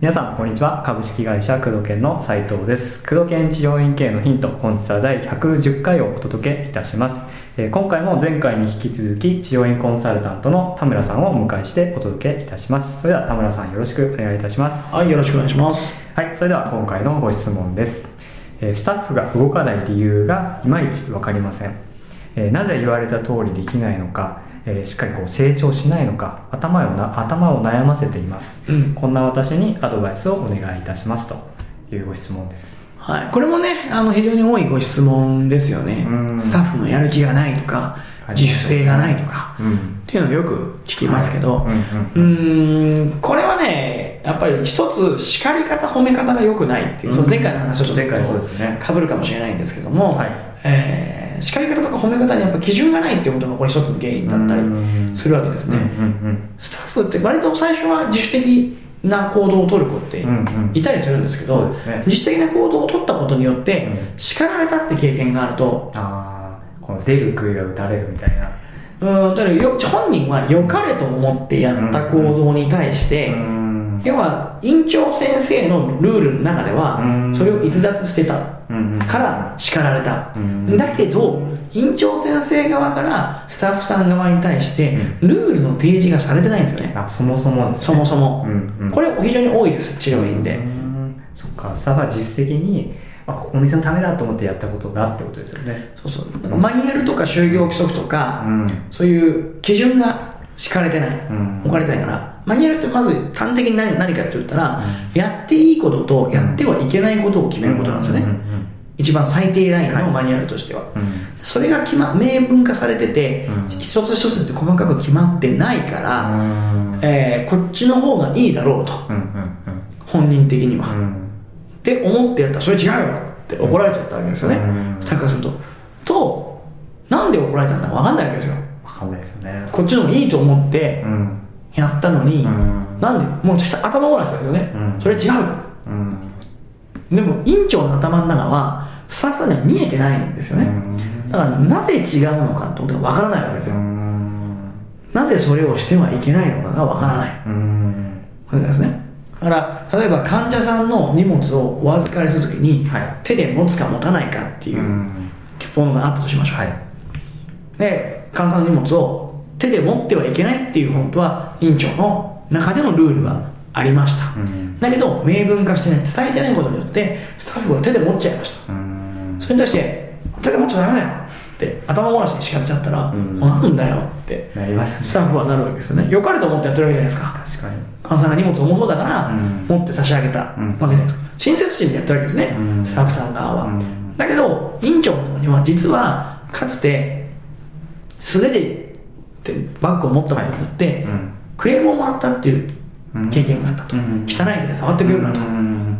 皆さんこんにちは。株式会社工藤研の斉藤です。工藤研治療院系のヒント本日は第110回をお届けいたします、えー今回も前回に引き続き治療院コンサルタントの田村さんをお迎えしてお届けいたします。それでは田村さんよろしくお願いいたします。はい、よろしくお願いします。はいそれでは今回のご質問です、えースタッフが動かない理由がいまいち分かりません、えーなぜ言われた通りできないのか、えーしっかりこう成長しないのか頭をな頭を悩ませていますうん。こんな私にアドバイスをお願いいたしますというご質問です。はい。これもね、あの、非常に多いご質問ですよねうん。スタッフのやる気がないとか、自主性がないとか、うん。っていうのをよく聞きますけど、はいうんこれはね、やっぱり一つ叱り方、褒め方が良くないっていう、その前回の話とちょっ前回そうですねと被るかもしれないんですけども、はいえー叱り方とか褒め方にやっぱ基準がないっていうことがこれ一つの原因だったりするわけですね。うんうんスタッフって割と最初は自主的な行動を取る子ってうんうん。いたりするんですけど、そうですね。自主的な行動を取ったことによってうん。叱られたって経験があると、ああ、この出る杭が打たれるみたいな。うん、だからよ本人は良かれと思ってやった行動に対して、うん。要は院長先生のルールの中ではうん。それを逸脱してた。うんうんから叱られた、うんだけど院長先生側からスタッフさん側に対してうルールの提示がされてないんですよね、あ、そもそもね。そもそも、うんうん。これ非常に多いです治療院で、うん。そっか、スタッフは実質的に、あ、こお店のためだと思ってやったことがってことですよね。そうそう。マニュアルとか就業規則とか、うん。そういう基準が敷かれてない、ん。置かれてないから。マニュアルってまず端的に何何かって言ったら、やっていいこととやってはいけないことを決めることなんですよね、うんうん一番最低ラインはい。のマニュアルとしては、うん。それが決ま明文化されてて、うん。一つ一つって細かく決まってないから、うん。えーこっちの方がいいだろうと。うんうん本人的には、っうん。うんて思ってやったらそれ違うよって怒られちゃったわけですよね、うん。スタッフからすると。となんで怒られたんだか分かんないわけですよ。わかんないですよね。こっちの方がいいと思ってうん。やったのに、うん。なんでもう頭ごなしですよね、うん。それ違う。うん。でも院長の頭の中はスタッフさんには見えてないんですよね、うん。だからなぜ違うのかってことが分からないわけですよ、うん。なぜそれをしてはいけないのかが分からない。うん。わけですね。だから例えば患者さんの荷物をお預かりするときに、はい。手で持つか持たないかっていううん。ものがあったとしましょう、はいで患者さんの荷物を手で持ってはいけないっていう本当は院長の中でのルールがありました、うん。だけど明文化してね伝えてないことによってスタッフが手で持っちゃいました。うん。それに対して手で持っちゃダメだよって頭ごなしに叱っちゃったら、うんなんだよってなりますね。スタッフはなるわけですよね。良かれと思ってやってるわけじゃないですか。確かに。患者さんが荷物重そうだから、うん。持って差し上げたわけうんじゃないですか。親切心でやってるわけですね、うん。スタッフさん側は、うん。だけど院長の中には実はかつて素手でってバッグを持ったことによって、はい。うん。クレームをもらったっていう経験があったと、うん汚い手で触ってくれるなと、うん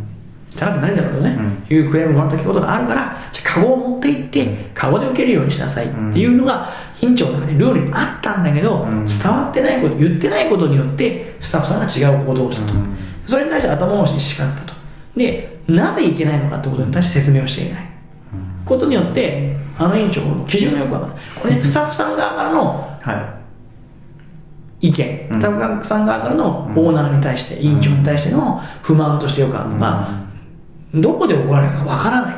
汚くないんだろうけどね、うん。いうクレームをもらったことがあるからじゃあカゴを持って行ってカゴで受けるようにしなさいっていうのが院長の中でルールにあったんだけど、うん。伝わってないこと言ってないことによってスタッフさんが違う行動をしたと、うん。それに対して頭回しに叱ったと。でなぜいけないのかってことに対して説明をしていない。ことによってあの院長の基準がよくわからない。これ、ね、スタッフさん側からのは意見、うん。スタッフさん側からのオーナーに対して、委員長に対しての不満としてよくある。のが、どこで怒られるかわからない。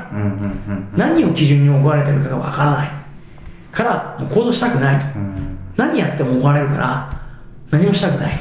何を基準に怒られてるかがわからない。からもう行動したくないと、うん。何やっても怒られるから何もしたくない。っ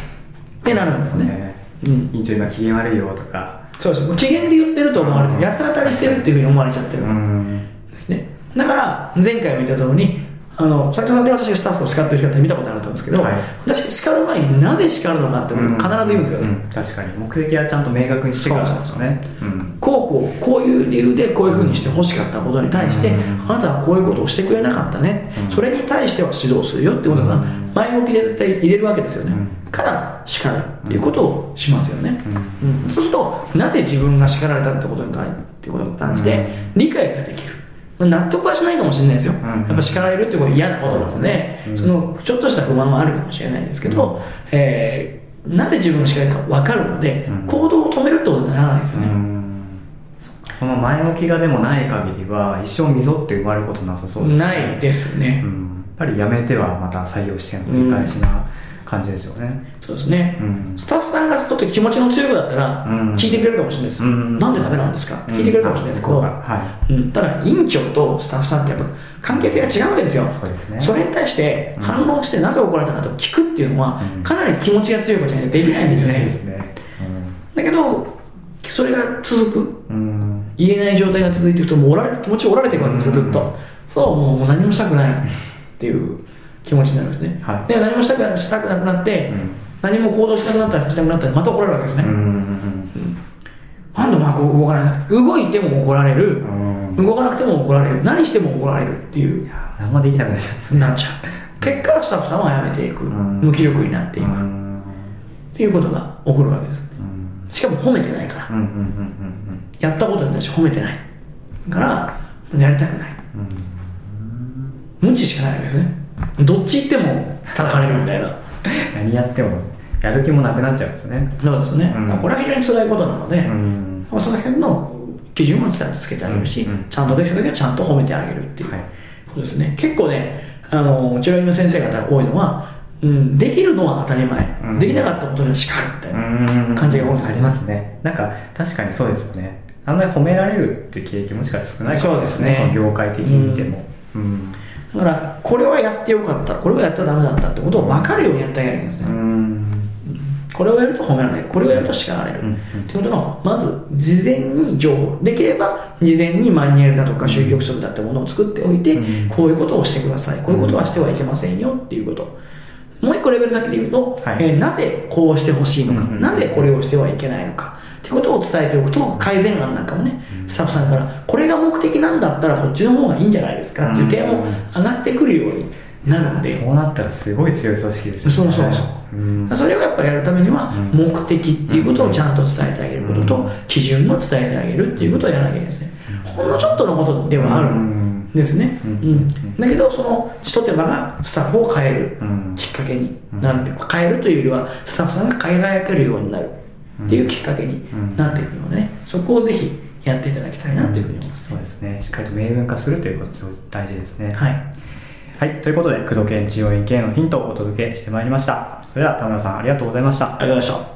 てなるんですね。うん。院長今機嫌悪いよとか。そうです。機嫌で言ってると思われて八つ当たりしてるっていうふうに思われちゃってるうんん。ですねだから前回も言った通りにあの斉藤さんで私がスタッフを叱ってる姿見たことあると思うんですけど、はい。私叱る前になぜ叱るのかってことを必ず言うんですよ。ね、うん。確かに。目的はちゃんと明確にしてからですよ。ね。うん。こうこうこういう理由でこういうふうにして欲しかったことに対して、うん。あなたはこういうことをしてくれなかったね、うん。それに対しては指導するよってことがうん。前向きで絶対入れるわけですよね、うん。から叱るっていうことをしますよね、うん。うん。そうするとなぜ自分が叱られたってことに関っていうことに関して理解ができる、まあ納得はしないかもしれないですよ、ん。やっぱ叱られるってことは嫌なことなので、うん。そのちょっとした不満もあるかもしれないんですけど、えーなぜ自分が叱られたか分かるので、うん。行動を止めるってことにならないですよね、うん。その前置きがでもない限りは一生溝って生まれることなさそうですね。ないですね、うん。ぱり辞めてはまた採用しての繰り返しな感じですよね。そうですね、うん。スタッフさんがっと気持ちの強い子だったらうん。聞いてくれるかもしれないです、うん。なんでダメなんですか？って聞いてくれるかもしれないですけど、うん。はうん。ただ院長とスタッフさんってやっぱ関係性が違うわけですよ。そうですね。それに対して反応してなぜ怒られたかと聞くっていうのはうん。かなり気持ちが強いことにはできないんですよね。だけどそれが続く。言えない状態が続いていくともう折られ気持ちが折られていくわけですよずっと、うんそうもう何もしたくないっていう気持ちになるんですね、はい。で何もしたくなしたくなくなって、うん何も行動しなくなったらしなくなったらまた怒られるわけですね、うんなんで動かないの動いても怒られる。動かなくても怒られる。何しても怒られるっていう。何もできなくなっちゃう。なっちゃう。結果スタッフさんは辞めていく、ん。無気力になっていく、うっんていうことが起こるわけですねうん。しかも褒めてないから、やったことに対して褒めてない。からやりたくない。無知しかないわけですね。どっち行っても叩かれるみたいな何やってもやる気もなくなっちゃうんですね。そうですね、うん。これは非常に辛いことなので、うん。まあその辺の基準もちゃんとつけてあげるし、うん。うんちゃんとできた時はちゃんと褒めてあげるっていうはい。ことですね、結構ねあのうちの院の先生方が多いのは、うん、できるのは当たり前、うん。できなかったことには叱るみたいな、感じが多いですね。ありますね。なんか確かにそうですよね。あんまり褒められるって経験もしかしたら少ないかもそうですね。この業界的に見ても。うんだからこれはやってよかった。これはやっちゃダメだったってことを分かるようにやってあげいんですね、うん。これをやると褒められる。これをやると叱られる、うん。うんっていうことのまず事前に情報。できれば事前にマニュアルだとか宗教規則だったものを作っておいて、うん。こういうことをしてください。こういうことはしてはいけませんよっていうこと。もう一個レベル先で言うと、はい。えーなぜこうしてほしいのか、うんうん。なぜこれをしてはいけないのかっていうことを伝えておくと改善案なんかもね、スタッフさんからこれが目的なんだったらこっちの方がいいんじゃないですか？っていう提案も上がってくるようになるんで、そうなったらすごい強い組織ですよね。そうそうそう。うん。それをやっぱりやるためにはうん。目的っていうことをちゃんと伝えてあげることとうん。基準も伝えてあげるっていうことをやらなきゃいけないですね。ほんのちょっとのことではあるんですね。ううん。ん。だけどその一手間がスタッフを変えるうんきっかけになる。ん。で変えるというよりはスタッフさんが輝けるようになるっていうきっかけになっていくのでね。そこをぜひやっていただきたいなというふうに思いますそうですね。しっかりと明文化するということがすごい大事ですね。はい。はい、ということで工藤研治療院系のヒントをお届けしてまいりました。それでは田村さんありがとうございました。ありがとうございました